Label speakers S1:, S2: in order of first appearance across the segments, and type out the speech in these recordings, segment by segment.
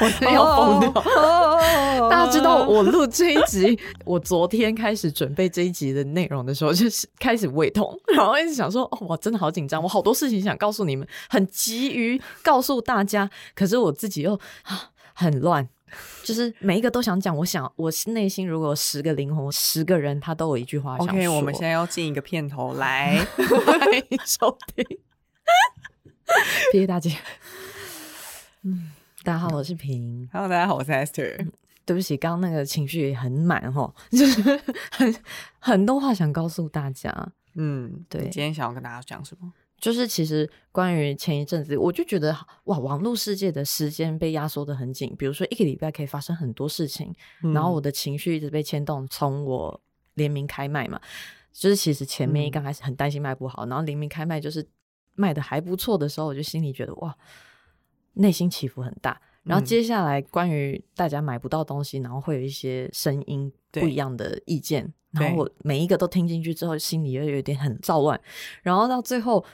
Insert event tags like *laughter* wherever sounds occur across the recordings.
S1: 我 *laughs* 真要疯掉！大家知道我录这一集，我昨天开始准备这一集的内容的时候，就是开始胃痛，然后一直想说：“哦，我真的好紧张，我好多事情想告诉你们，很急于告诉大家，可是我自己又啊很乱。”就是每一个都想讲，我想我内心如果有十个灵魂，十个人他都有一句话想说。
S2: OK，我们现在要进一个片头来，
S1: 欢迎收听。*laughs* 谢谢大姐。嗯，大家好，我是平。
S2: Hello，大家好，我是 Esther。
S1: 对不起，刚刚那个情绪也很满哈，*laughs* 就是很很多话想告诉大家。
S2: 嗯，
S1: 对，
S2: 今天想要跟大家讲什么？
S1: 就是其实关于前一阵子，我就觉得哇，网络世界的时间被压缩的很紧。比如说一个礼拜可以发生很多事情，嗯、然后我的情绪一直被牵动。从我联名开卖嘛，就是其实前面一刚开始很担心卖不好，嗯、然后联名开卖就是卖的还不错的时候，我就心里觉得哇，内心起伏很大。然后接下来关于大家买不到东西，然后会有一些声音不一样的意见，然后我每一个都听进去之后，心里又有点很躁乱。然后到最后。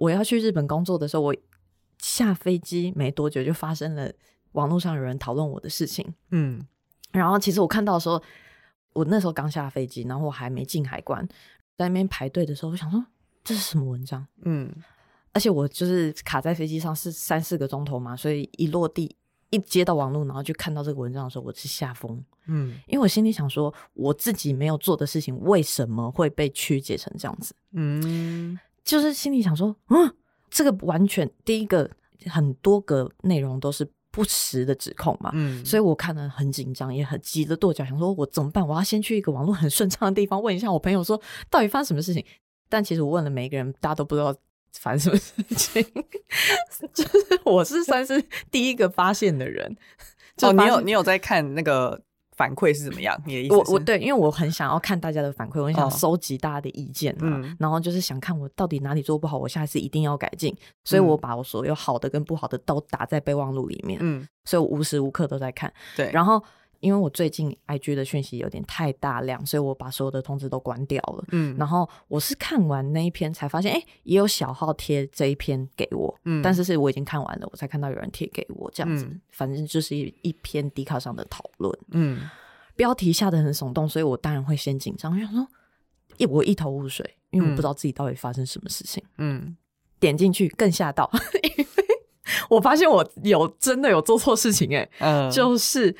S1: 我要去日本工作的时候，我下飞机没多久就发生了网络上有人讨论我的事情。嗯，然后其实我看到的时候，我那时候刚下飞机，然后我还没进海关，在那边排队的时候，我想说这是什么文章？嗯，而且我就是卡在飞机上是三四个钟头嘛，所以一落地一接到网络，然后就看到这个文章的时候，我是吓疯。嗯，因为我心里想说，我自己没有做的事情，为什么会被曲解成这样子？嗯。就是心里想说，嗯，这个完全第一个很多个内容都是不实的指控嘛，嗯，所以我看得很紧张，也很急着跺脚，想说我怎么办？我要先去一个网络很顺畅的地方问一下我朋友，说到底发生什么事情？但其实我问了每一个人，大家都不知道发生什么事情，*laughs* 就是我是算是第一个发现的人。
S2: 哦，你有你有在看那个？反馈是怎么样？你的意思？
S1: 我我对，因为我很想要看大家的反馈，我很想收集大家的意见嘛，哦嗯、然后就是想看我到底哪里做不好，我下次一定要改进。所以我把我所有好的跟不好的都打在备忘录里面，嗯，所以我无时无刻都在看。
S2: 对，
S1: 然后因为我最近 IG 的讯息有点太大量，所以我把所有的通知都关掉了。嗯，然后我是看完那一篇才发现，哎，也有小号贴这一篇给我，嗯，但是是我已经看完了，我才看到有人贴给我这样子。嗯、反正就是一一篇 D 卡上的讨论，嗯。标题下得很耸动，所以我当然会先紧张。我想说，一我一头雾水，因为我不知道自己到底发生什么事情。嗯，点进去更吓到，*laughs* 因为我发现我有真的有做错事情哎、就是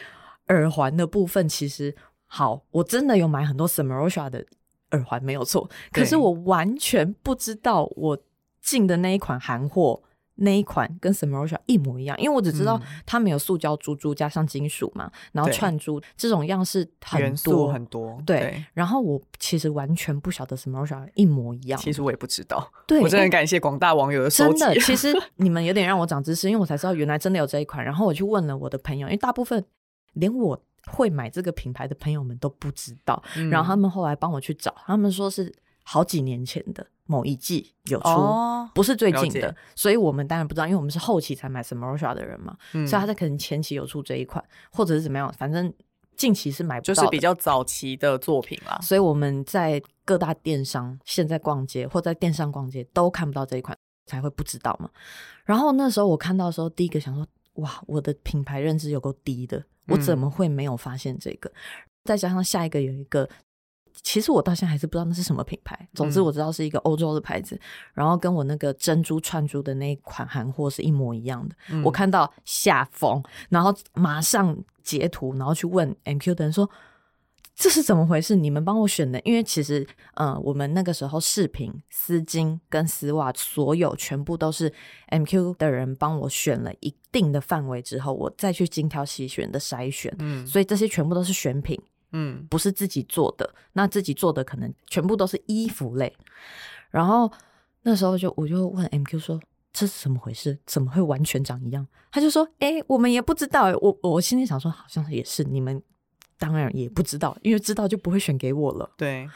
S1: 耳环的部分，其实好，我真的有买很多 Samorosha 的耳环，没有错。可是我完全不知道我进的那一款韩货。那一款跟 Samorosha 一模一样，因为我只知道它没有塑胶珠珠加上金属嘛，嗯、然后串珠这种样式很多
S2: 很多，
S1: 对。对，然后我其实完全不晓得 Samorosha 一模一样，
S2: 其实我也不知道。*laughs*
S1: 对，
S2: 我真的很感谢广大网友的收集。
S1: 真的，其实 *laughs* 你们有点让我长知识，因为我才知道原来真的有这一款。然后我去问了我的朋友，因为大部分连我会买这个品牌的朋友们都不知道，嗯、然后他们后来帮我去找，他们说是好几年前的。某一季有出，哦、不是最近的，所以我们当然不知道，因为我们是后期才买 Samorosha 的人嘛，嗯、所以他在可能前期有出这一款，或者是怎么样，反正近期是买不到，
S2: 就是比较早期的作品啦。
S1: 所以我们在各大电商现在逛街或在电商逛街都看不到这一款，才会不知道嘛。然后那时候我看到的时候，第一个想说，哇，我的品牌认知有够低的，我怎么会没有发现这个？嗯、再加上下一个有一个。其实我到现在还是不知道那是什么品牌。总之我知道是一个欧洲的牌子，嗯、然后跟我那个珍珠串珠的那一款韩货是一模一样的。嗯、我看到下风，然后马上截图，然后去问 MQ 的人说：“这是怎么回事？你们帮我选的？因为其实，嗯、呃，我们那个时候饰品、丝巾跟丝袜，所有全部都是 MQ 的人帮我选了一定的范围之后，我再去精挑细选的筛选。嗯，所以这些全部都是选品。”嗯，不是自己做的，那自己做的可能全部都是衣服类。然后那时候就我就问 MQ 说：“这是怎么回事？怎么会完全长一样？他就说：“哎、欸，我们也不知道。”我我心里想说，好像也是，你们当然也不知道，因为知道就不会选给我了。
S2: 对，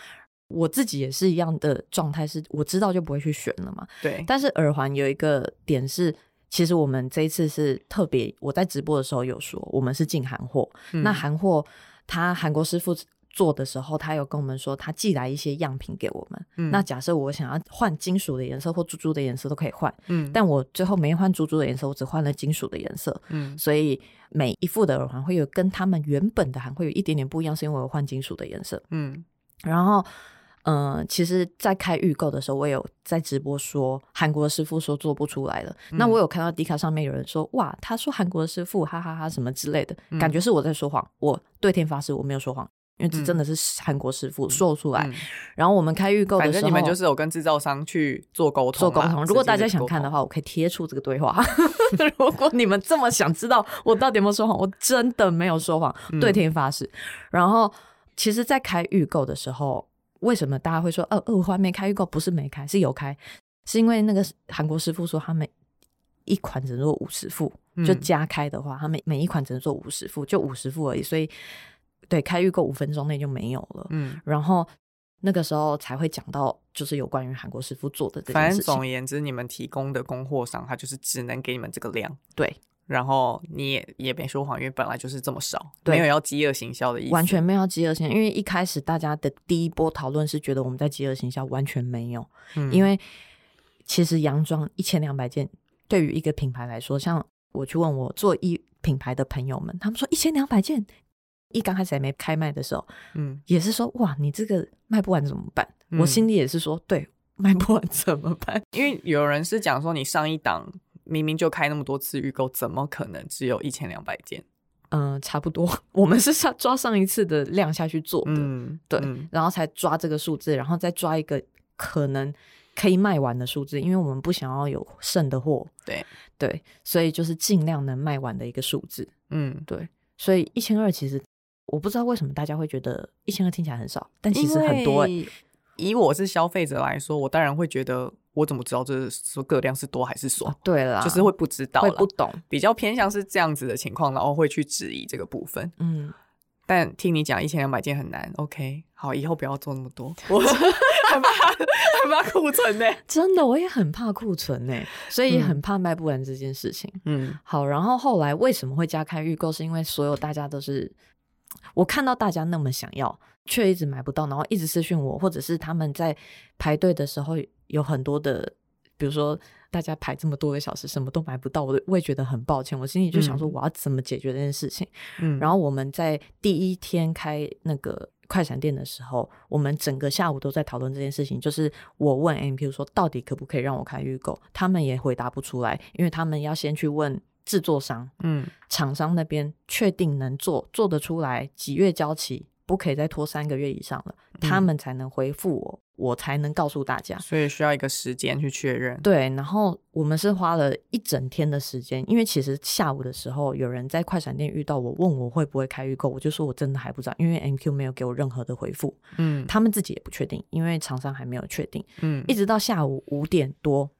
S1: 我自己也是一样的状态，是我知道就不会去选了嘛。
S2: 对，
S1: 但是耳环有一个点是，其实我们这一次是特别，我在直播的时候有说，我们是进韩货。嗯、那韩货，他韩国师傅。做的时候，他有跟我们说，他寄来一些样品给我们。嗯、那假设我想要换金属的颜色或珠珠的颜色都可以换。嗯，但我最后没换珠珠的颜色，我只换了金属的颜色。嗯，所以每一副的耳环会有跟他们原本的还会有一点点不一样，是因为我换金属的颜色。嗯，然后，嗯、呃，其实，在开预购的时候，我有在直播说，韩国师傅说做不出来了。嗯、那我有看到迪卡上面有人说，哇，他说韩国师傅哈哈哈哈什么之类的，嗯、感觉是我在说谎。我对天发誓，我没有说谎。因为这真的是韩国师傅说出来，然后我们开预购的时候，反正
S2: 你们就是有跟制造商去做沟通，
S1: 做沟通。如果大家想看的话，我可以贴出这个对话。*laughs* *laughs* 如果你们这么想知道我到底有没有说谎，我真的没有说谎，嗯、对天发誓。然后，其实，在开预购的时候，为什么大家会说，呃，二环没开预购？不是没开，是有开，是因为那个韩国师傅说，他们一款只能做五十副，就加开的话，他们每一款只能做五十副，就五十副而已，所以。对，开预购五分钟内就没有了。嗯，然后那个时候才会讲到，就是有关于韩国师傅做的这件事情。
S2: 反正总而言之，你们提供的供货商他就是只能给你们这个量。
S1: 对，
S2: 然后你也也没说谎，因为本来就是这么少，对没有要饥饿行销的意思，
S1: 完全没有要饥饿行销。因为一开始大家的第一波讨论是觉得我们在饥饿行销，完全没有。嗯，因为其实洋装一千两百件，对于一个品牌来说，像我去问我做一品牌的朋友们，他们说一千两百件。一刚开始还没开卖的时候，嗯，也是说哇，你这个卖不完怎么办？嗯、我心里也是说，对，卖不完怎么办？*laughs*
S2: 因为有人是讲说，你上一档明明就开那么多次预购，怎么可能只有一千两百件？
S1: 嗯、呃，差不多，*laughs* 我们是上抓上一次的量下去做的，嗯，对，嗯、然后才抓这个数字，然后再抓一个可能可以卖完的数字，因为我们不想要有剩的货，
S2: 对
S1: 对，所以就是尽量能卖完的一个数字，嗯，对，所以一千二其实。我不知道为什么大家会觉得一千二听起来很少，但其实很多、欸。
S2: 以我是消费者来说，我当然会觉得，我怎么知道这说个量是多还是少？
S1: 对了，
S2: 就是会不知道，
S1: 会不懂，
S2: 比较偏向是这样子的情况，然后会去质疑这个部分。嗯，但听你讲一千两百件很难，OK，好，以后不要做那么多。我 *laughs* 很怕，很怕库存呢、欸。
S1: 真的，我也很怕库存呢、欸，所以也很怕卖不完这件事情。嗯，好，然后后来为什么会加开预购？是因为所有大家都是。我看到大家那么想要，却一直买不到，然后一直私讯我，或者是他们在排队的时候有很多的，比如说大家排这么多个小时，什么都买不到，我我也觉得很抱歉。我心里就想说，我要怎么解决这件事情？嗯，然后我们在第一天开那个快闪店的时候，我们整个下午都在讨论这件事情。就是我问 M P 说，到底可不可以让我开预购？他们也回答不出来，因为他们要先去问。制作商，嗯，厂商那边确定能做，做得出来，几月交期，不可以再拖三个月以上了，嗯、他们才能回复我，我才能告诉大家。
S2: 所以需要一个时间去确认。
S1: 对，然后我们是花了一整天的时间，因为其实下午的时候有人在快闪店遇到我，问我会不会开预购，我就说我真的还不知道，因为 MQ 没有给我任何的回复，嗯，他们自己也不确定，因为厂商还没有确定，嗯，一直到下午五点多。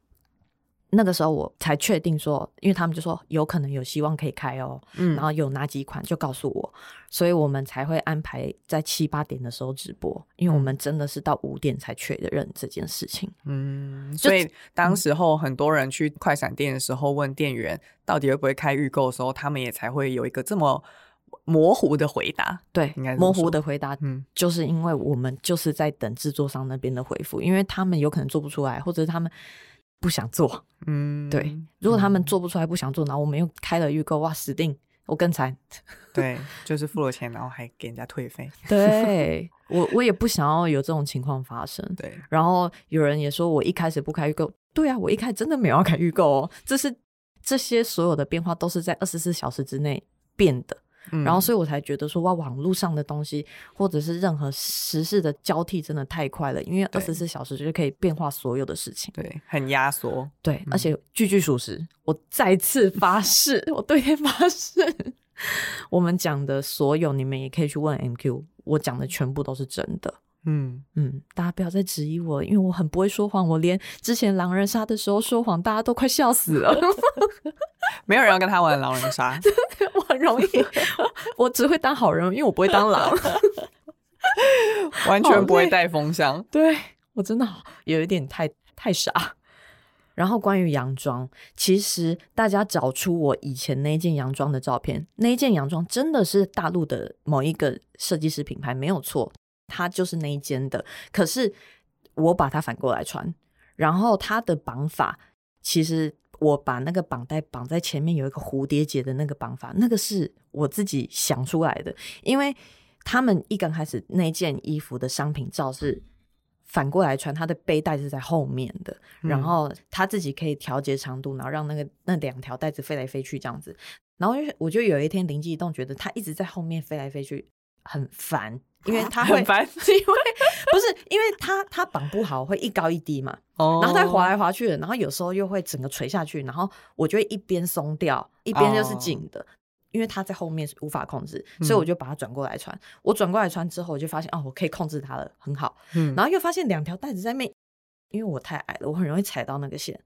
S1: 那个时候我才确定说，因为他们就说有可能有希望可以开哦，嗯，然后有哪几款就告诉我，所以我们才会安排在七八点的时候直播，因为我们真的是到五点才确认这件事情。
S2: 嗯，所以当时候很多人去快闪店的时候问店员到底会不会开预购的时候，他们也才会有一个这么模糊的回答。
S1: 对，应该模糊的回答，嗯，就是因为我们就是在等制作商那边的回复，因为他们有可能做不出来，或者他们。不想做，嗯，对。如果他们做不出来，不想做，然后我们又开了预购，哇，死定，我更惨。
S2: 对，就是付了钱，然后还给人家退费。*laughs*
S1: 对，我我也不想要有这种情况发生。
S2: 对，
S1: 然后有人也说我一开始不开预购，对啊，我一开始真的没有要开预购哦。这是这些所有的变化都是在二十四小时之内变的。然后，所以我才觉得说，哇，网络上的东西或者是任何时事的交替真的太快了，因为二十四小时就是可以变化所有的事情，
S2: 对，很压缩，
S1: 对，嗯、而且句句属实。我再次发誓，*laughs* 我对天发誓，*laughs* 我们讲的所有，你们也可以去问 MQ，我讲的全部都是真的。嗯嗯，大家不要再质疑我，因为我很不会说谎，我连之前狼人杀的时候说谎，大家都快笑死了。*laughs*
S2: 没有人要跟他玩狼人杀，*laughs*
S1: 我很容易，*laughs* 我只会当好人，因为我不会当狼，
S2: 完全不会带风箱。
S1: 对，我真的有一点太太傻。然后关于洋装，其实大家找出我以前那件洋装的照片，那件洋装真的是大陆的某一个设计师品牌，没有错，它就是那一间的。可是我把它反过来穿，然后它的绑法，其实我把那个绑带绑在前面有一个蝴蝶结的那个绑法，那个是我自己想出来的，因为他们一刚开始那件衣服的商品照是。反过来穿，它的背带是在后面的，嗯、然后他自己可以调节长度，然后让那个那两条带子飞来飞去这样子。然后我就有一天灵机一动，觉得他一直在后面飞来飞去很烦，因为他 *laughs*
S2: 会 *laughs*
S1: 因为不是因为他他绑不好，会一高一低嘛，哦、然后再滑来滑去的，然后有时候又会整个垂下去，然后我就会一边松掉，一边就是紧的。哦因为它在后面是无法控制，所以我就把它转过来穿。嗯、我转过来穿之后，我就发现哦，我可以控制它了，很好。嗯，然后又发现两条带子在那，因为我太矮了，我很容易踩到那个线。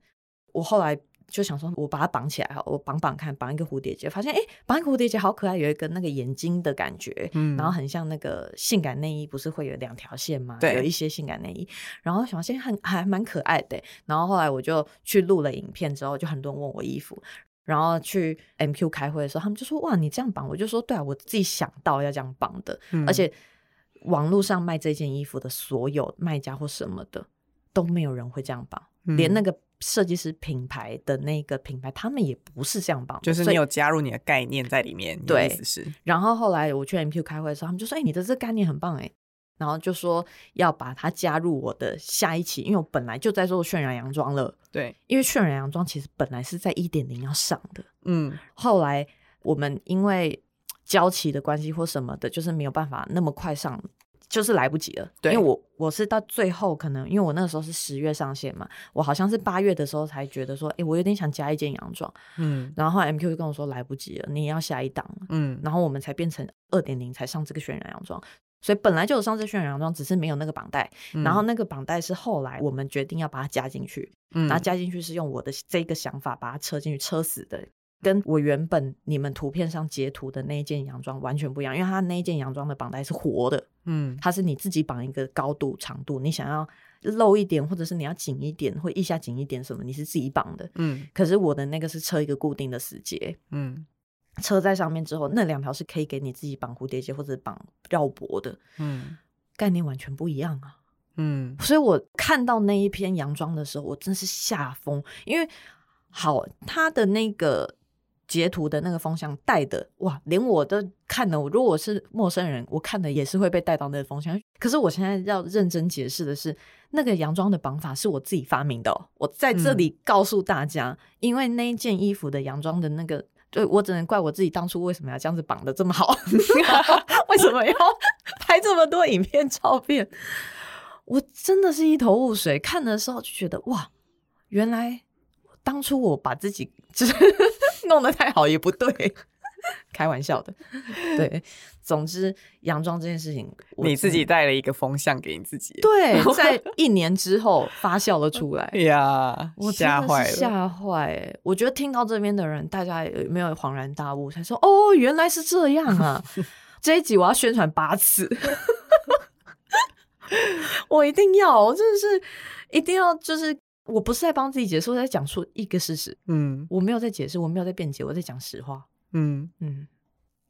S1: 我后来就想说，我把它绑起来哈，我绑绑看，绑一个蝴蝶结，发现哎，绑一个蝴蝶结好可爱，有一个那个眼睛的感觉，嗯，然后很像那个性感内衣，不是会有两条线吗？对，有一些性感内衣，然后想现在很还蛮可爱的。然后后来我就去录了影片之后，就很多人问我衣服。然后去 MQ 开会的时候，他们就说：“哇，你这样绑！”我就说：“对啊，我自己想到要这样绑的。嗯”而且网络上卖这件衣服的所有卖家或什么的都没有人会这样绑，嗯、连那个设计师品牌的那个品牌，他们也不是这样帮，
S2: 就是你有加入你的概念在里面。
S1: 对，
S2: 意思是。
S1: 然后后来我去 MQ 开会的时候，他们就说：“哎、欸，你的这个概念很棒，哎。”然后就说要把它加入我的下一期，因为我本来就在做渲染洋装了。
S2: 对，
S1: 因为渲染洋装其实本来是在一点零要上的。
S2: 嗯，
S1: 后来我们因为交期的关系或什么的，就是没有办法那么快上，就是来不及了。对，因为我我是到最后可能，因为我那个时候是十月上线嘛，我好像是八月的时候才觉得说，哎，我有点想加一件洋装。嗯，然后 MQ 就跟我说来不及了，你也要下一档。嗯，然后我们才变成二点零才上这个渲染洋装。所以本来就有上次渲染洋装，只是没有那个绑带。嗯、然后那个绑带是后来我们决定要把它加进去，嗯、然后加进去是用我的这个想法把它车进去，车死的，跟我原本你们图片上截图的那一件洋装完全不一样，因为它那一件洋装的绑带是活的，嗯，它是你自己绑一个高度长度，你想要露一点或者是你要紧一点或腋下紧一点什么，你是自己绑的，嗯，可是我的那个是车一个固定的死结，嗯。车在上面之后，那两条是可以给你自己绑蝴蝶结或者绑绕脖的，嗯，概念完全不一样啊，嗯，所以我看到那一篇洋装的时候，我真是吓疯，因为好，它的那个截图的那个风向带的，哇，连我都看了，我如果我是陌生人，我看的也是会被带到那个风向。可是我现在要认真解释的是，那个洋装的绑法是我自己发明的喔，我在这里告诉大家，嗯，因为那一件衣服的洋装的那个。对，我只能怪我自己当初为什么要这样子绑的这么好，*laughs* 为什么要拍这么多影片照片？我真的是一头雾水。看的时候就觉得哇，原来当初我把自己就 *laughs* 是弄得太好也不对。*laughs* 开玩笑的，对。总之，洋装这件事情，
S2: 你自己带了一个风向给你自己。
S1: 对，在一年之后发酵了出来。
S2: 哎 *laughs* 呀，我吓坏了，
S1: 吓坏！我觉得听到这边的人，大家有没有恍然大悟？才说哦，原来是这样啊！*laughs* 这一集我要宣传八次，我一定要，我真的是一定要，就是我不是在帮自己解释，我在讲述一个事实。嗯，我没有在解释，我没有在辩解，我在讲实话。嗯嗯，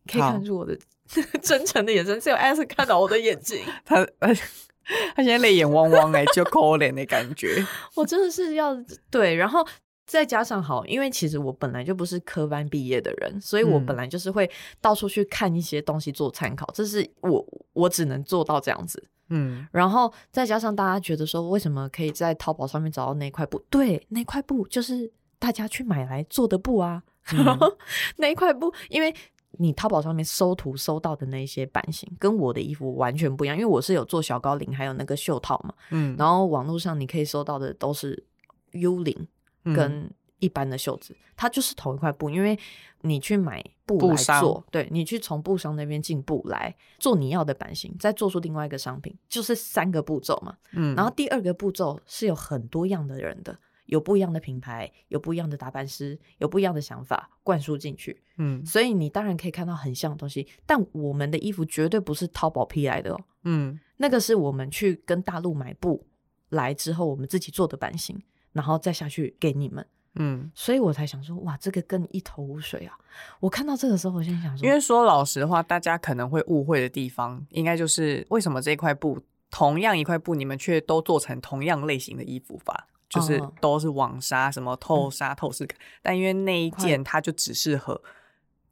S1: 可以看出我的 *laughs* 真诚的眼神，只有 S 看到我的眼睛。*laughs*
S2: 他他现在泪眼汪汪哎，就可怜的感觉。*laughs*
S1: 我真的是要对，然后再加上好，因为其实我本来就不是科班毕业的人，所以我本来就是会到处去看一些东西做参考。这是我我只能做到这样子。嗯，然后再加上大家觉得说，为什么可以在淘宝上面找到那块布？对，那块布就是大家去买来做的布啊。然后那一块布，因为你淘宝上面搜图搜到的那些版型跟我的衣服完全不一样，因为我是有做小高领，还有那个袖套嘛。嗯，然后网络上你可以搜到的都是 U 领跟一般的袖子，它就是同一块布，因为你去买布来做，对，你去从布商那边进布来做你要的版型，再做出另外一个商品，就是三个步骤嘛。嗯，然后第二个步骤是有很多样的人的，有不一样的品牌，有不一样的打扮师，有不一样的想法灌输进去。嗯，所以你当然可以看到很像的东西，但我们的衣服绝对不是淘宝批来的哦。嗯，那个是我们去跟大陆买布来之后，我们自己做的版型，然后再下去给你们。嗯，所以我才想说，哇，这个更一头雾水啊！我看到这个时候，我先想说，
S2: 因为说老实话，大家可能会误会的地方，应该就是为什么这块布，同样一块布，你们却都做成同样类型的衣服吧？就是都是网纱，什么透纱、透视感，嗯、但因为那一件它就只适合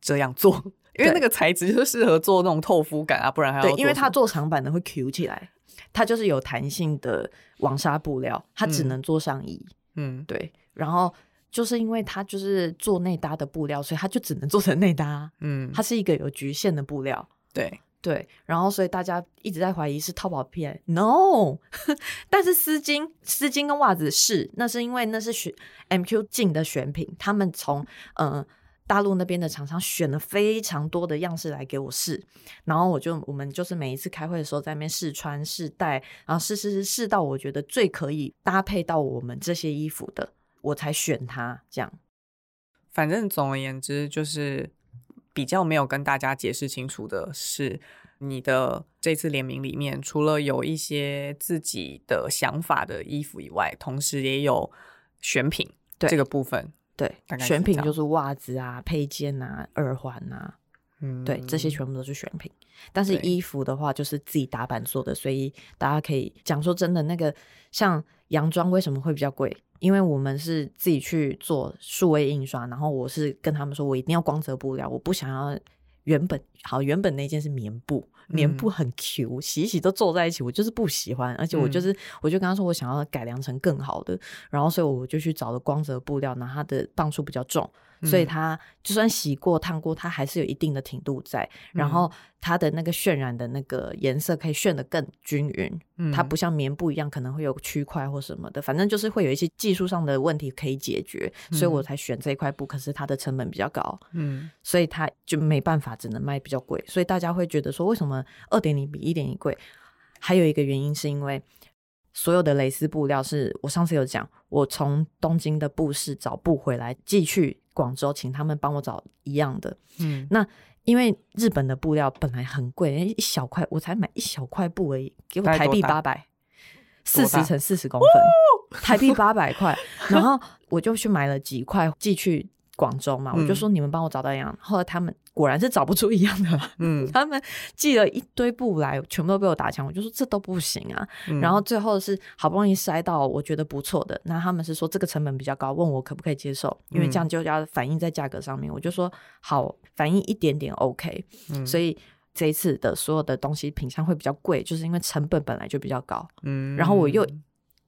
S2: 这样做，因为那个材质就适合做那种透肤感啊，不然还要
S1: 对，因为它做长版的会 Q 起来，它就是有弹性的网纱布料，它只能做上衣。嗯，对，然后。就是因为它就是做内搭的布料，所以它就只能做成内搭。嗯，它是一个有局限的布料。
S2: 对
S1: 对，然后所以大家一直在怀疑是淘宝骗，no。*laughs* 但是丝巾、丝巾跟袜子是，那是因为那是选 MQ 进的选品，他们从呃大陆那边的厂商选了非常多的样式来给我试，然后我就我们就是每一次开会的时候在那边试穿试戴，然后试试试试到我觉得最可以搭配到我们这些衣服的。我才选它这样，
S2: 反正总而言之，就是比较没有跟大家解释清楚的是，你的这次联名里面，除了有一些自己的想法的衣服以外，同时也有选品这个部分。
S1: 对，选品就是袜子啊、配件啊、耳环啊，嗯，对，这些全部都是选品。但是衣服的话，就是自己打版做的，所以大家可以讲说真的，那个像洋装为什么会比较贵？因为我们是自己去做数位印刷，然后我是跟他们说，我一定要光泽布料，我不想要原本好，原本那件是棉布，棉布很 Q，洗一洗都皱在一起，我就是不喜欢，而且我就是，我就跟他说，我想要改良成更好的，然后所以我就去找了光泽布料，然后它的磅数比较重。所以它就算洗过、烫过，它还是有一定的挺度在。然后它的那个渲染的那个颜色可以渲得更均匀。嗯，它不像棉布一样可能会有区块或什么的，反正就是会有一些技术上的问题可以解决。所以我才选这一块布，可是它的成本比较高。嗯，所以它就没办法，只能卖比较贵。所以大家会觉得说，为什么二点零比一点一贵？还有一个原因是因为。所有的蕾丝布料是我上次有讲，我从东京的布市找布回来寄去广州，请他们帮我找一样的。嗯，那因为日本的布料本来很贵，一小块我才买一小块布而已，给我台币八百，四十乘四十公分，哦、台币八百块，然后我就去买了几块寄去广州嘛，嗯、我就说你们帮我找到一样，后来他们。果然是找不出一样的，嗯，*laughs* 他们寄了一堆布来，全部都被我打枪，我就说这都不行啊。嗯、然后最后是好不容易筛到我觉得不错的，那他们是说这个成本比较高，问我可不可以接受，因为这样就要反映在价格上面。嗯、我就说好，反映一点点 OK。嗯、所以这一次的所有的东西品相会比较贵，就是因为成本本来就比较高。嗯，然后我又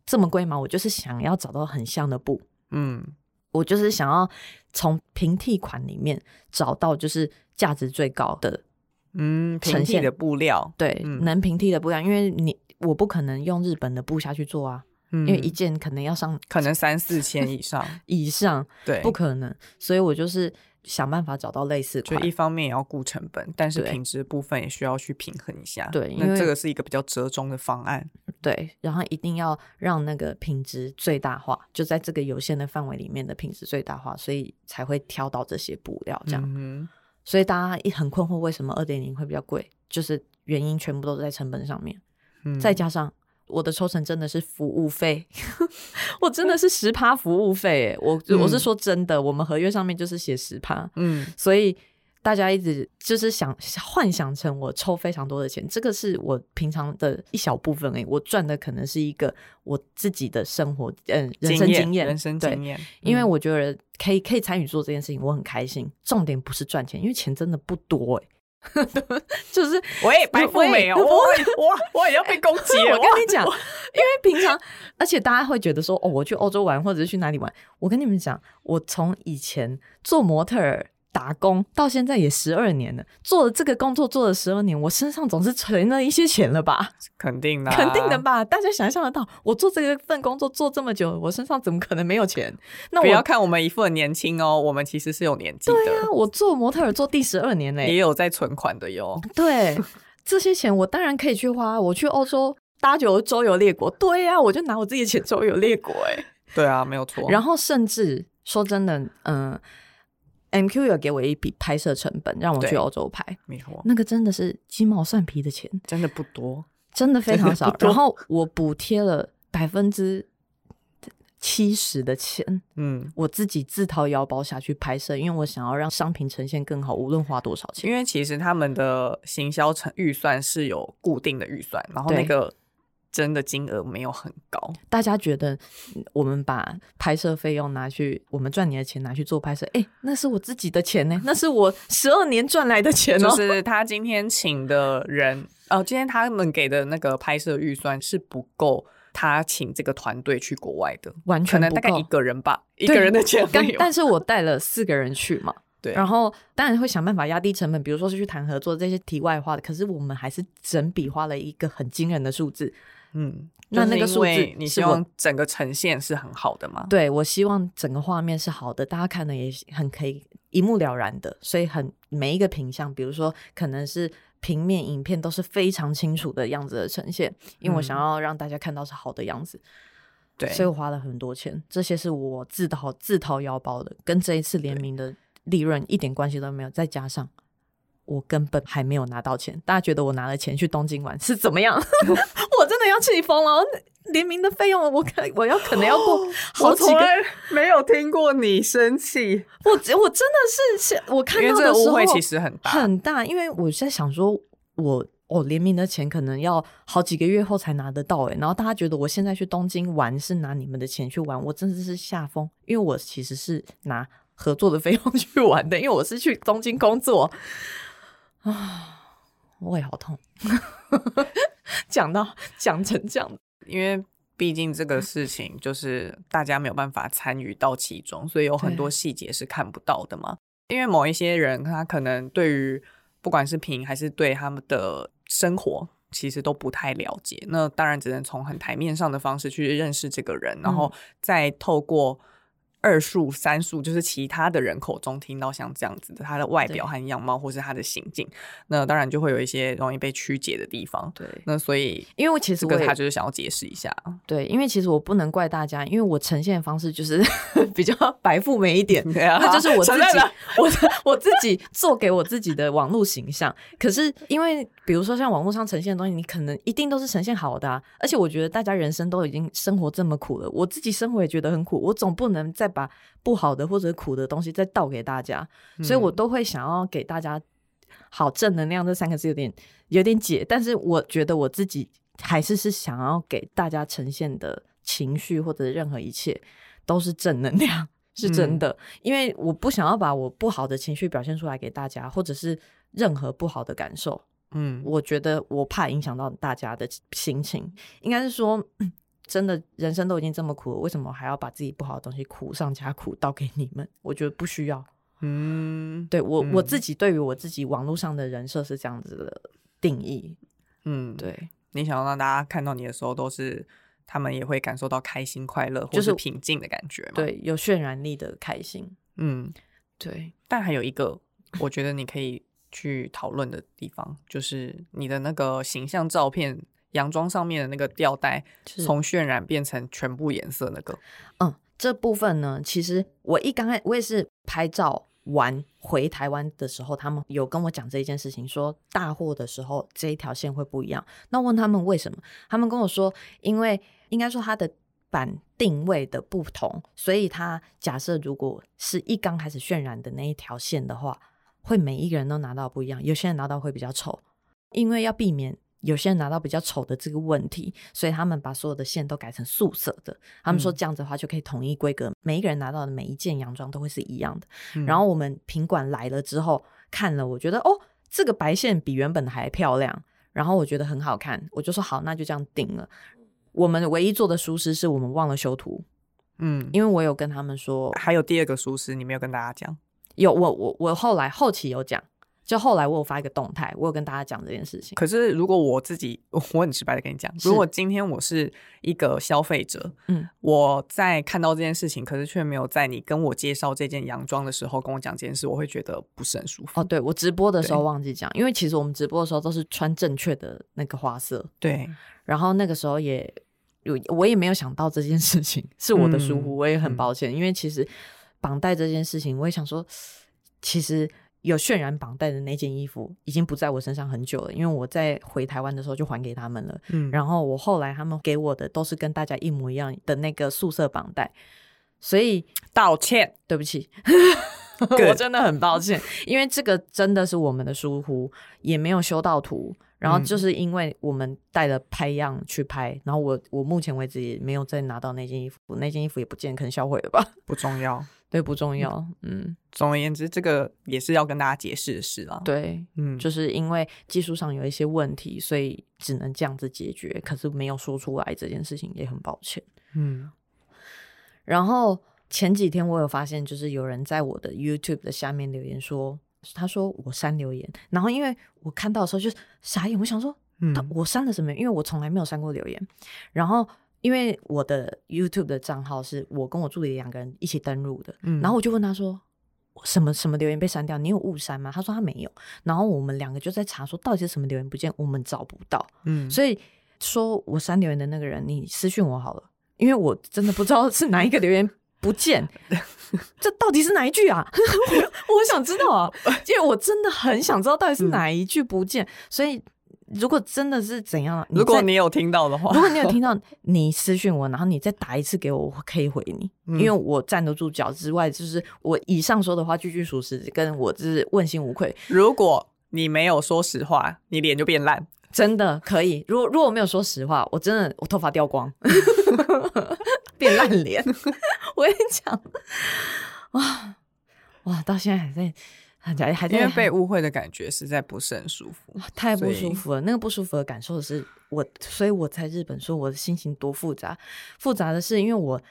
S1: 这么贵嘛，我就是想要找到很像的布。嗯。我就是想要从平替款里面找到就是价值最高的，嗯，呈现的布料，对，嗯、能平替的布料，因为你我不可能用日本的布下去做啊，嗯、因为一件可能要上
S2: 可能三四千以上 *laughs*
S1: 以上，对，不可能，所以我就是。想办法找到类似，
S2: 就一方面也要顾成本，但是品质部分也需要去平衡一下。对，那这个是一个比较折中的方案。
S1: 对，然后一定要让那个品质最大化，就在这个有限的范围里面的品质最大化，所以才会挑到这些布料这样。嗯、所以大家一很困惑，为什么二点零会比较贵？就是原因全部都在成本上面，嗯、再加上。我的抽成真的是服务费，*laughs* 我真的是十趴服务费，我我是说真的，嗯、我们合约上面就是写十趴，嗯，所以大家一直就是想幻想成我抽非常多的钱，这个是我平常的一小部分诶，我赚的可能是一个我自己的生活，嗯，人生经验，
S2: 人生经验，
S1: 因为我觉得可以可以参与做这件事情，我很开心。重点不是赚钱，因为钱真的不多诶。*laughs* 就是
S2: 喂，白富美哦，我我我也要被攻击。*laughs*
S1: 我跟你讲，因为平常，而且大家会觉得说，哦，我去欧洲玩或者是去哪里玩。我跟你们讲，我从以前做模特儿打工到现在也十二年了，做了这个工作做了十二年，我身上总是存了一些钱了吧？
S2: 肯定的，
S1: 肯定的吧？大家想象得到，我做这个份工作做这么久，我身上怎么可能没有钱？那我
S2: 不要看我们一副很年轻哦，我们其实是有年纪的。
S1: 对啊，我做模特儿做第十二年嘞，
S2: 也有在存款的哟。
S1: 对，这些钱我当然可以去花，我去欧洲搭酒周游列国。对呀、啊，我就拿我自己的钱周游列国。哎，
S2: 对啊，没有错。
S1: 然后甚至说真的，嗯、呃。MQ 有给我一笔拍摄成本，让我去欧洲拍，
S2: 没错，
S1: 那个真的是鸡毛蒜皮的钱，
S2: 真的不多，
S1: 真的非常少。然后我补贴了百分之七十的钱，嗯，我自己自掏腰包下去拍摄，因为我想要让商品呈现更好，无论花多少钱。
S2: 因为其实他们的行销成预算是有固定的预算，然后那个。真的金额没有很高，
S1: 大家觉得我们把拍摄费用拿去，我们赚你的钱拿去做拍摄，哎、欸，那是我自己的钱呢，*laughs* 那是我十二年赚来的钱哦。
S2: 就是他今天请的人，哦，今天他们给的那个拍摄预算是不够他请这个团队去国外的，
S1: 完全
S2: 可能大概一个人吧，一个人的钱。
S1: 但是我带了四个人去嘛，*laughs*
S2: 对，
S1: 然后当然会想办法压低成本，比如说是去谈合作这些题外话的，可是我们还是整笔花了一个很惊人的数字。
S2: 嗯，那那个数字，你希望整个呈现是很好的吗？
S1: 对，我希望整个画面是好的，大家看的也很可以一目了然的，所以很每一个品相，比如说可能是平面影片都是非常清楚的样子的呈现，因为我想要让大家看到是好的样子。对，所以我花了很多钱，这些是我自掏自掏腰包的，跟这一次联名的利润一点关系都没有，再加上。我根本还没有拿到钱，大家觉得我拿了钱去东京玩是怎么样？*laughs* 我真的要气疯了！联名的费用，我可我要可能要过好
S2: 几个，没有听过你生气。
S1: 我我真的是，我看到的时候
S2: 误会其实很大
S1: 很大，因为我在想说，我我联名的钱可能要好几个月后才拿得到诶，然后大家觉得我现在去东京玩是拿你们的钱去玩，我真的是下风，因为我其实是拿合作的费用去玩的，因为我是去东京工作。啊，胃好痛！*laughs* 讲到讲成这样，
S2: 因为毕竟这个事情就是大家没有办法参与到其中，所以有很多细节是看不到的嘛。因为某一些人，他可能对于不管是品还是对他们的生活，其实都不太了解。那当然只能从很台面上的方式去认识这个人，然后再透过。二数、三数，就是其他的人口中听到像这样子的，他的外表和样貌，或是他的行径，那当然就会有一些容易被曲解的地方。对，那所以，
S1: 因为我其实我
S2: 他就是想要解释一下。
S1: 对，因为其实我不能怪大家，因为我呈现的方式就是 *laughs* 比较白富美一点，*laughs* 对啊，那就是我自己，我我自己做给我自己的网络形象。可是因为比如说像网络上呈现的东西，你可能一定都是呈现好的啊，而且我觉得大家人生都已经生活这么苦了，我自己生活也觉得很苦，我总不能再。把不好的或者苦的东西再倒给大家，嗯，所以我都会想要给大家好正能量。这三个字有点有点解，但是我觉得我自己还是是想要给大家呈现的情绪或者任何一切都是正能量，*laughs* 是真的。嗯，因为我不想要把我不好的情绪表现出来给大家，或者是任何不好的感受。嗯，我觉得我怕影响到大家的心情，应该是说。真的人生都已经这么苦了，为什么还要把自己不好的东西苦上加苦倒给你们？我觉得不需要。嗯，对我、嗯、我自己对于我自己网络上的人设是这样子的定义。嗯，对，
S2: 你想要让大家看到你的时候，都是他们也会感受到开心、快乐或是平静的感觉吗？
S1: 对，有渲染力的开心。嗯，对。
S2: 但还有一个，我觉得你可以去讨论的地方，就是你的那个形象照片。洋装上面的那个吊带，从渲染变成全部颜色那个，
S1: 嗯，这部分呢，其实我一刚开，我也是拍照完回台湾的时候，他们有跟我讲这一件事情，说大货的时候这一条线会不一样。那问他们为什么？他们跟我说，因为应该说它的版定位的不同，所以它假设如果是一刚开始渲染的那一条线的话，会每一个人都拿到不一样，有些人拿到会比较丑，因为要避免。有些人拿到比较丑的这个问题，所以他们把所有的线都改成素色的。他们说这样子的话就可以统一规格，嗯，每一个人拿到的每一件洋装都会是一样的。嗯、然后我们品管来了之后看了，我觉得哦，这个白线比原本的还漂亮，然后我觉得很好看，我就说好，那就这样定了。我们唯一做的疏失是我们忘了修图，嗯，因为我有跟他们说，
S2: 还有第二个疏失，你没有跟大家讲。
S1: 有我我我后来后期有讲。就后来我有发一个动态，我有跟大家讲这件事情。
S2: 可是如果我自己，我很直白的跟你讲，如果今天我是一个消费者，嗯，我在看到这件事情，可是却没有在你跟我介绍这件洋装的时候跟我讲这件事，我会觉得不是很舒服。
S1: 哦，对，我直播的时候忘记讲，因为其实我们直播的时候都是穿正确的那个花色，
S2: 对。
S1: 然后那个时候也有，我也没有想到这件事情是我的疏忽，嗯，我也很抱歉，嗯，因为其实绑带这件事情，我也想说，其实。有渲染绑带的那件衣服已经不在我身上很久了，因为我在回台湾的时候就还给他们了。嗯，然后我后来他们给我的都是跟大家一模一样的那个素色绑带，所以
S2: 道歉，
S1: 对不起，*laughs* 我真的很抱歉，因为这个真的是我们的疏忽，也没有修到图，然后就是因为我们带了拍样去拍，然后我我目前为止也没有再拿到那件衣服，那件衣服也不见，可能销毁了吧，
S2: 不重要。
S1: 对，不重要。嗯，
S2: 总而言之，这个也是要跟大家解释的事了。
S1: 对，嗯，就是因为技术上有一些问题，所以只能这样子解决。可是没有说出来这件事情，也很抱歉。嗯。然后前几天我有发现，就是有人在我的 YouTube 的下面留言说，他说我删留言。然后因为我看到的时候就是傻眼，我想说，嗯，我删了什么？因为我从来没有删过留言。然后。因为我的 YouTube 的账号是我跟我助理两个人一起登录的，嗯，然后我就问他说，什么什么留言被删掉？你有误删吗？他说他没有。然后我们两个就在查说，到底是什么留言不见，我们找不到。嗯，所以说我删留言的那个人，你私讯我好了，因为我真的不知道是哪一个留言不见，*laughs* 这到底是哪一句啊？*laughs* 我我想知道啊，因为我真的很想知道到底是哪一句不见，嗯，所以。如果真的是怎样，
S2: 如果你有听到的话，
S1: 如果你有听到，你私讯我，然后你再打一次给我，我可以回你，嗯、因为我站得住脚之外，就是我以上说的话句句属实，跟我就是问心无愧。
S2: 如果你没有说实话，你脸就变烂，
S1: 真的可以。如果如果我没有说实话，我真的我头发掉光，*laughs* 变烂脸。*laughs* 我跟你讲，哇哇，到现在还在。
S2: 因为被误会的感觉实在不是很舒服，
S1: 太不舒服了。那个不舒服的感受的是我，所以我在日本说我的心情多复杂。复杂的是，因为我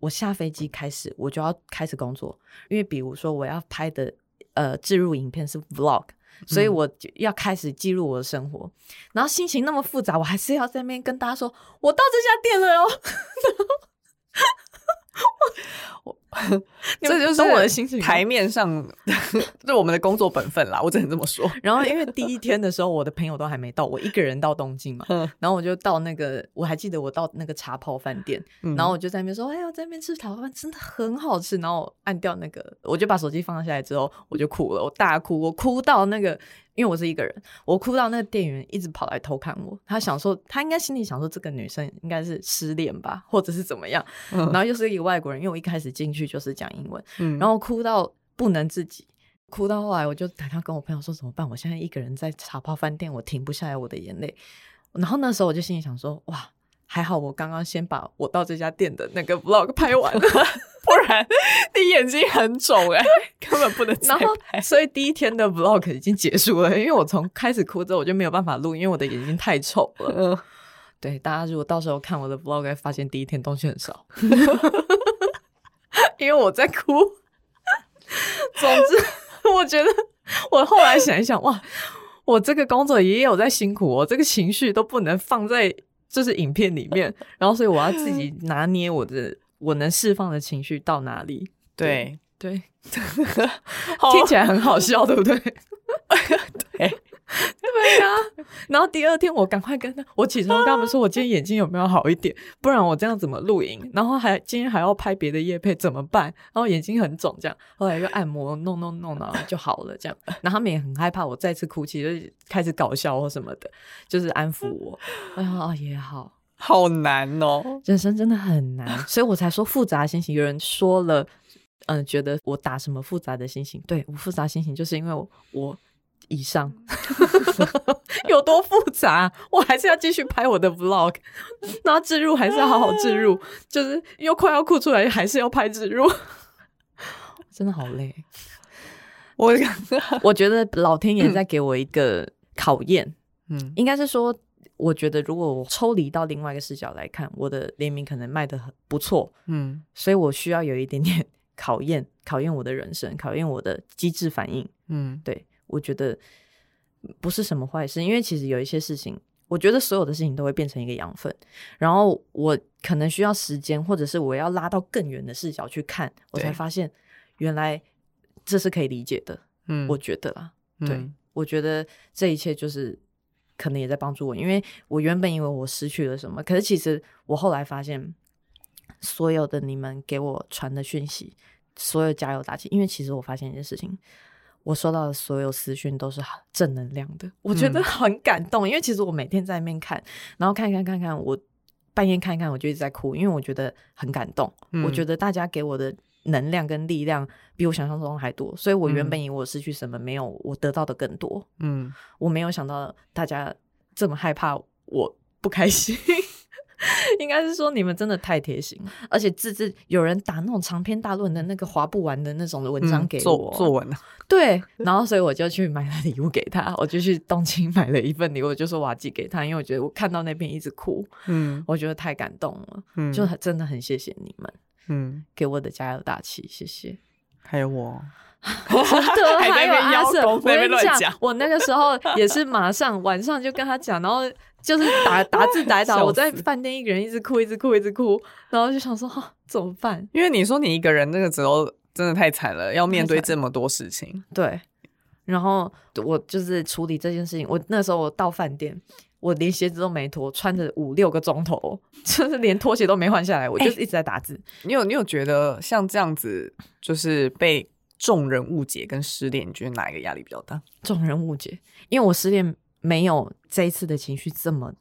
S1: 我下飞机开始我就要开始工作，因为比如说我要拍的呃置入影片是 vlog，所以我就要开始记录我的生活，嗯。然后心情那么复杂，我还是要在那边跟大家说，我到这家店了哟。*laughs* *laughs*
S2: 我 *laughs* 这就是我的心情。台面上，*laughs* 是我们的工作本分啦，我只能这么说。*laughs*
S1: 然后，因为第一天的时候，我的朋友都还没到，我一个人到东京嘛。然后我就到那个，我还记得我到那个茶泡饭店，然后我就在那边说：“哎呀，在那边吃茶泡饭真的很好吃。”然后我按掉那个，我就把手机放下来之后，我就哭了，我大哭，我哭到那个。因为我是一个人，我哭到那个店员一直跑来偷看我。他想说，他应该心里想说，这个女生应该是失恋吧，或者是怎么样。嗯、然后又是一个外国人，因为我一开始进去就是讲英文，嗯、然后哭到不能自己，哭到后来我就打电话跟我朋友说怎么办？我现在一个人在茶泡饭店，我停不下来我的眼泪。然后那时候我就心里想说，哇，还好我刚刚先把我到这家店的那个 vlog 拍完了。*laughs* 不然你眼睛很肿哎、欸，根本不能。*laughs* 然后，所以第一天的 vlog 已经结束了，因为我从开始哭之后我就没有办法录，因为我的眼睛太丑了。嗯，对，大家如果到时候看我的 vlog，会发现第一天东西很少，*laughs* 因为我在哭。*laughs* 总之，*laughs* 我觉得我后来想一想，哇，我这个工作也有在辛苦，我这个情绪都不能放在就是影片里面，然后所以我要自己拿捏我的。我能释放的情绪到哪里？
S2: 对
S1: 对，对 *laughs* 听起来很好笑，对不对？对 *laughs* 对呀、啊。然后第二天我赶快跟他，我起床跟他们说，我今天眼睛有没有好一点？不然我这样怎么录影？然后还今天还要拍别的夜配，怎么办？然后眼睛很肿，这样后来又按摩弄弄弄，然后就好了。这样，*laughs* 然后他们也很害怕我再次哭泣，就开始搞笑或什么的，就是安抚我。哎呀，哦也好。
S2: 好难哦，
S1: 人生真的很难，所以我才说复杂的心情。有 *laughs* 人说了，嗯、呃，觉得我打什么复杂的心情？对，我复杂心情，就是因为我，我以上。*laughs* 有多复杂，我还是要继续拍我的 vlog，然后置入还是要好好置入，*laughs* 就是又快要哭出来，还是要拍置入，真的好累。我我觉得老天爷在给我一个考验，嗯，应该是说。我觉得，如果我抽离到另外一个视角来看，我的联名可能卖的很不错，嗯，所以我需要有一点点考验考验我的人生，考验我的机智反应。嗯，对，我觉得不是什么坏事，因为其实有一些事情，我觉得所有的事情都会变成一个养分，然后我可能需要时间，或者是我要拉到更远的视角去看，我才发现原来这是可以理解的。嗯，我觉得啦，对，嗯，我觉得这一切就是。可能也在帮助我，因为我原本以为我失去了什么，可是其实我后来发现，所有的你们给我传的讯息，所有加油打气，因为其实我发现一件事情，我收到的所有私讯都是正能量的，我觉得很感动。嗯、因为其实我每天在那边看，然后看看看看，我半夜看看，我就一直在哭，因为我觉得很感动。嗯、我觉得大家给我的。能量跟力量比我想象中还多，所以我原本以为我失去什么，没有，我得到的更多。嗯，我没有想到大家这么害怕我不开心，应该是说你们真的太贴心，而且字字有人打那种长篇大论的那个划不完的那种的文章给我
S2: 作文。
S1: 对，然后所以我就去买了礼物给他，我就去东京买了一份礼物，就说我要寄给他，因为我觉得我看到那边一直哭，嗯，我觉得太感动了，嗯，就真的很谢谢你们。嗯，给我的加油打气，谢谢。
S2: 还有我，*laughs*
S1: 真的还有阿 Sir，我跟你讲，我那个时候也是马上晚上就跟他讲，然后就是打打字打打，*laughs* 我在饭店一个人一直哭，一直哭，一直哭，然后就想说哈，怎么办？
S2: 因为你说你一个人那个时候真的太惨了，要面对这么多事情。
S1: 对，然后我就是处理这件事情，我那时候我到饭店。我连鞋子都没脱，穿着五六个钟头，*laughs* 就是连拖鞋都没换下来，我就是一直在打字。
S2: 欸、你有你有觉得像这样子，就是被众人误解跟失恋，你觉得哪一个压力比较大？
S1: 众人误解，因为我失恋没有这一次的情绪这么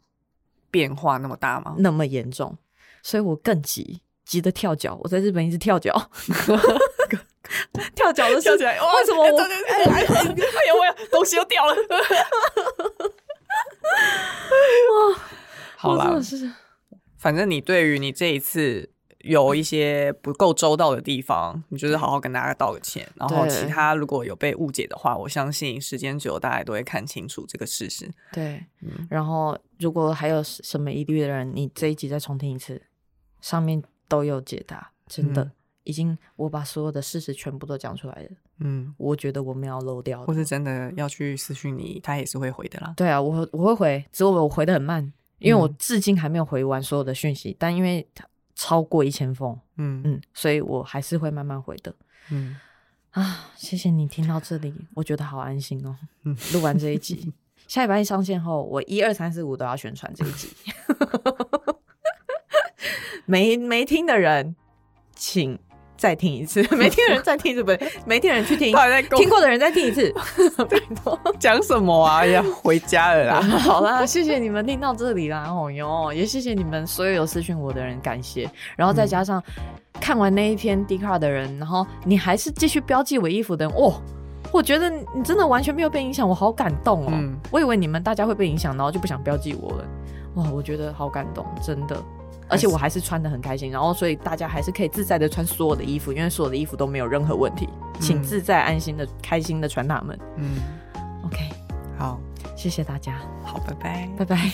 S2: 变化那么大吗？
S1: 那么严重，所以我更急，急得跳脚。我在日本一直跳脚，*laughs* 跳脚的时候，为什么我？哎呀，我呀，东西又掉了。*laughs*
S2: 哇，好啦，反正你对于你这一次有一些不够周到的地方，你就是好好跟大家道个歉。然后其他如果有被误解的话，我相信时间久，大家都会看清楚这个事实。
S1: 对，嗯。然后如果还有什么疑虑的人，你这一集再重听一次，上面都有解答，真的。嗯已经，我把所有的事实全部都讲出来了。嗯，我觉得我没有漏掉，
S2: 或是真的要去私讯你，他也是会回的啦。
S1: 对啊，我我会回，只不过我回的很慢，因为我至今还没有回完所有的讯息。嗯、但因为超过一千封，嗯嗯，所以我还是会慢慢回的。嗯啊，谢谢你听到这里，我觉得好安心哦。嗯，录完这一集，*laughs* 下礼拜一上线后，我一二三四五都要宣传这一集。*laughs* *laughs* 没没听的人，请。再听一次，没听的人再听一次，不对，没听的人去听，听过的人再听一次。*laughs*
S2: 讲什么啊？要回家了啦。*laughs*
S1: 好啦，*laughs* 谢谢你们听到这里啦，哦哟，也谢谢你们所有有私讯我的人，感谢。然后再加上看完那一篇 Dcard 的人，然后你还是继续标记我衣服的人，哦，我觉得你真的完全没有被影响，我好感动哦。嗯，我以为你们大家会被影响，然后就不想标记我了。哇，我觉得好感动，真的。而且我还是穿的很开心，然后所以大家还是可以自在的穿所有的衣服，因为所有的衣服都没有任何问题，请自在安心的、开心的穿它们。嗯，OK，
S2: 好，
S1: 谢谢大家，
S2: 好，拜拜，
S1: 拜拜。